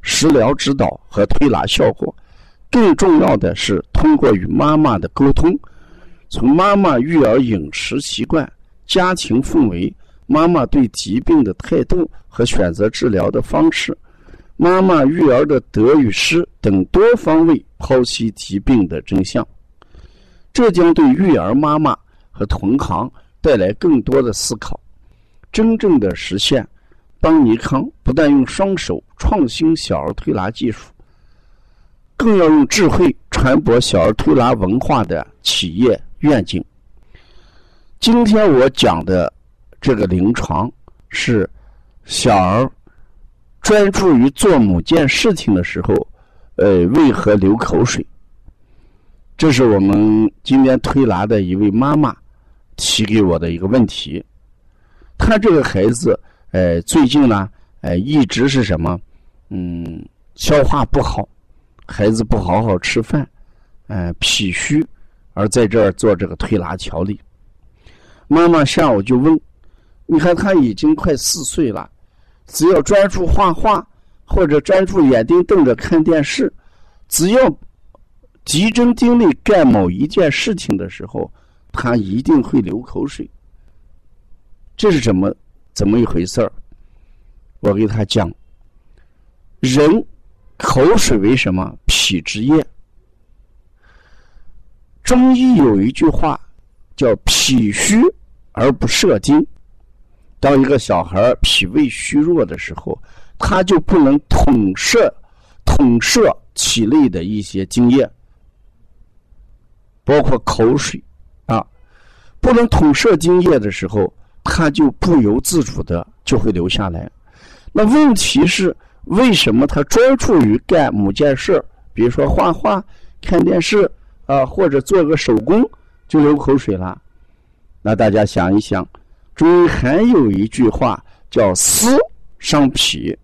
食疗指导和推拿效果，更重要的是通过与妈妈的沟通，从妈妈育儿饮食习惯、家庭氛围、妈妈对疾病的态度和选择治疗的方式、妈妈育儿的得与失等多方位剖析疾病的真相。这将对育儿妈妈和同行带来更多的思考，真正的实现。邦尼康不但用双手创新小儿推拿技术，更要用智慧传播小儿推拿文化的企业愿景。今天我讲的这个临床是小儿专注于做某件事情的时候，呃，为何流口水？这是我们今天推拿的一位妈妈提给我的一个问题。她这个孩子。呃，最近呢，呃，一直是什么？嗯，消化不好，孩子不好好吃饭，呃，脾虚，而在这儿做这个推拿调理。妈妈下午就问：“你看他已经快四岁了，只要专注画画或者专注眼睛瞪着看电视，只要集中精力干某一件事情的时候，他一定会流口水。这是什么？”怎么一回事儿？我给他讲，人口水为什么脾之液？中医有一句话叫“脾虚而不摄精”。当一个小孩脾胃虚弱的时候，他就不能统摄统摄体内的一些精液，包括口水啊，不能统摄精液的时候。他就不由自主的就会留下来。那问题是，为什么他专注于干某件事比如说画画、看电视啊，或者做个手工就流口水了？那大家想一想，中医还有一句话叫“思伤脾”。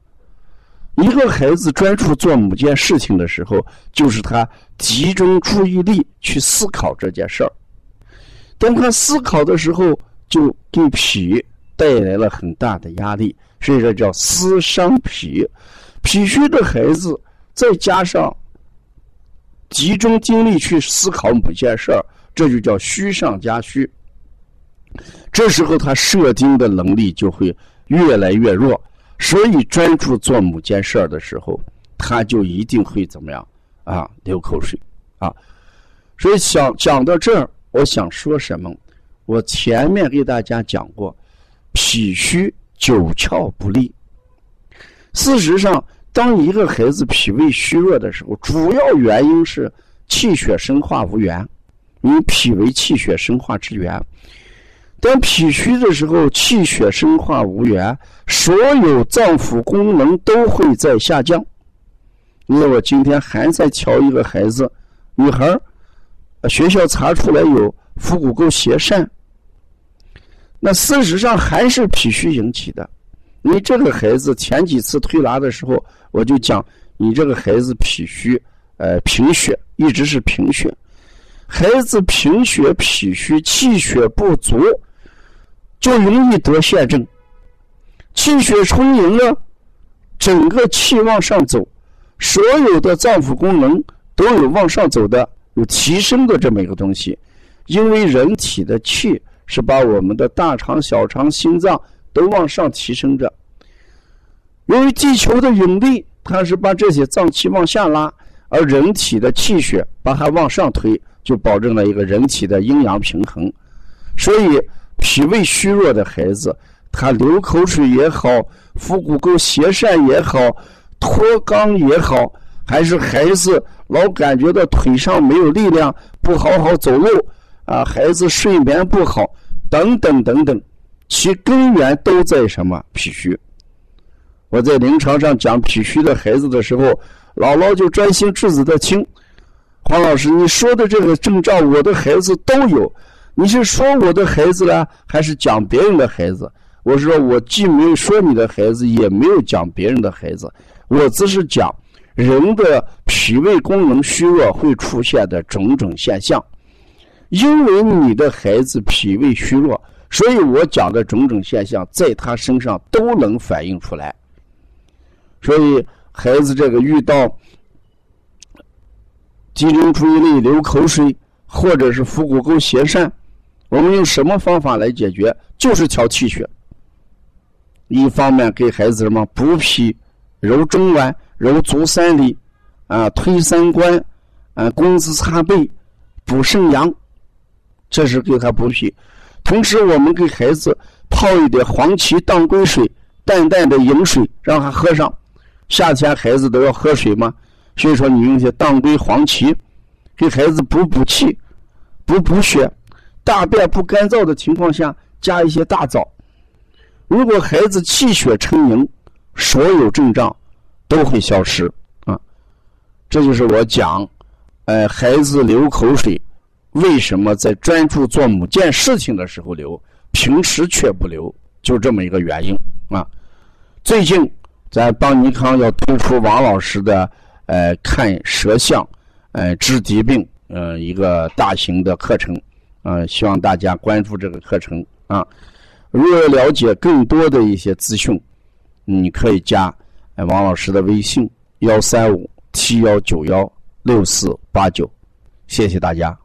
一个孩子专注做某件事情的时候，就是他集中注意力去思考这件事儿。当他思考的时候，就给脾带来了很大的压力，所以说叫思伤脾。脾虚的孩子再加上集中精力去思考某件事儿，这就叫虚上加虚。这时候他射精的能力就会越来越弱，所以专注做某件事儿的时候，他就一定会怎么样啊？流口水啊！所以想讲到这儿，我想说什么？我前面给大家讲过，脾虚九窍不利。事实上，当一个孩子脾胃虚弱的时候，主要原因是气血生化无源，你脾为气血生化之源。当脾虚的时候，气血生化无源，所有脏腑功能都会在下降。那我今天还在瞧一个孩子，女孩学校查出来有腹股沟斜疝。那事实上还是脾虚引起的。你这个孩子前几次推拿的时候，我就讲你这个孩子脾虚，呃，贫血一直是贫血。孩子贫血、脾虚、气血不足，就容易得疝症。气血充盈了，整个气往上走，所有的脏腑功能都有往上走的、有提升的这么一个东西。因为人体的气。是把我们的大肠、小肠、心脏都往上提升着。由于地球的引力，它是把这些脏器往下拉，而人体的气血把它往上推，就保证了一个人体的阴阳平衡。所以，脾胃虚弱的孩子，他流口水也好，腹股沟斜疝也好，脱肛也好，还是孩子老感觉到腿上没有力量，不好好走路。啊，孩子睡眠不好，等等等等，其根源都在什么？脾虚。我在临床上讲脾虚的孩子的时候，姥姥就专心致志的听。黄老师，你说的这个症状，我的孩子都有。你是说我的孩子呢，还是讲别人的孩子？我说我既没有说你的孩子，也没有讲别人的孩子，我只是讲人的脾胃功能虚弱会出现的种种现象。因为你的孩子脾胃虚弱，所以我讲的种种现象在他身上都能反映出来。所以孩子这个遇到。集中注意力、流口水，或者是腹股沟斜疝，我们用什么方法来解决？就是调气血。一方面给孩子什么补脾、揉中脘、揉足三里，啊，推三关，啊，工资擦背、补肾阳，这是给他补脾。同时，我们给孩子泡一点黄芪当归水，淡淡的饮水，让他喝上。夏天孩子都要喝水嘛？所以说，你用些当归、黄芪，给孩子补补气、补补血。大便不干燥的情况下，加一些大枣。如果孩子气血充盈，所有症状都会消失啊。这就是我讲，呃，孩子流口水，为什么在专注做某件事情的时候流，平时却不流，就这么一个原因啊。最近，咱邦尼康要推出王老师的。呃，看舌象，呃，治疾病，呃，一个大型的课程，呃，希望大家关注这个课程啊。如果了解更多的一些资讯，你可以加王老师的微信：幺三五七幺九幺六四八九。谢谢大家。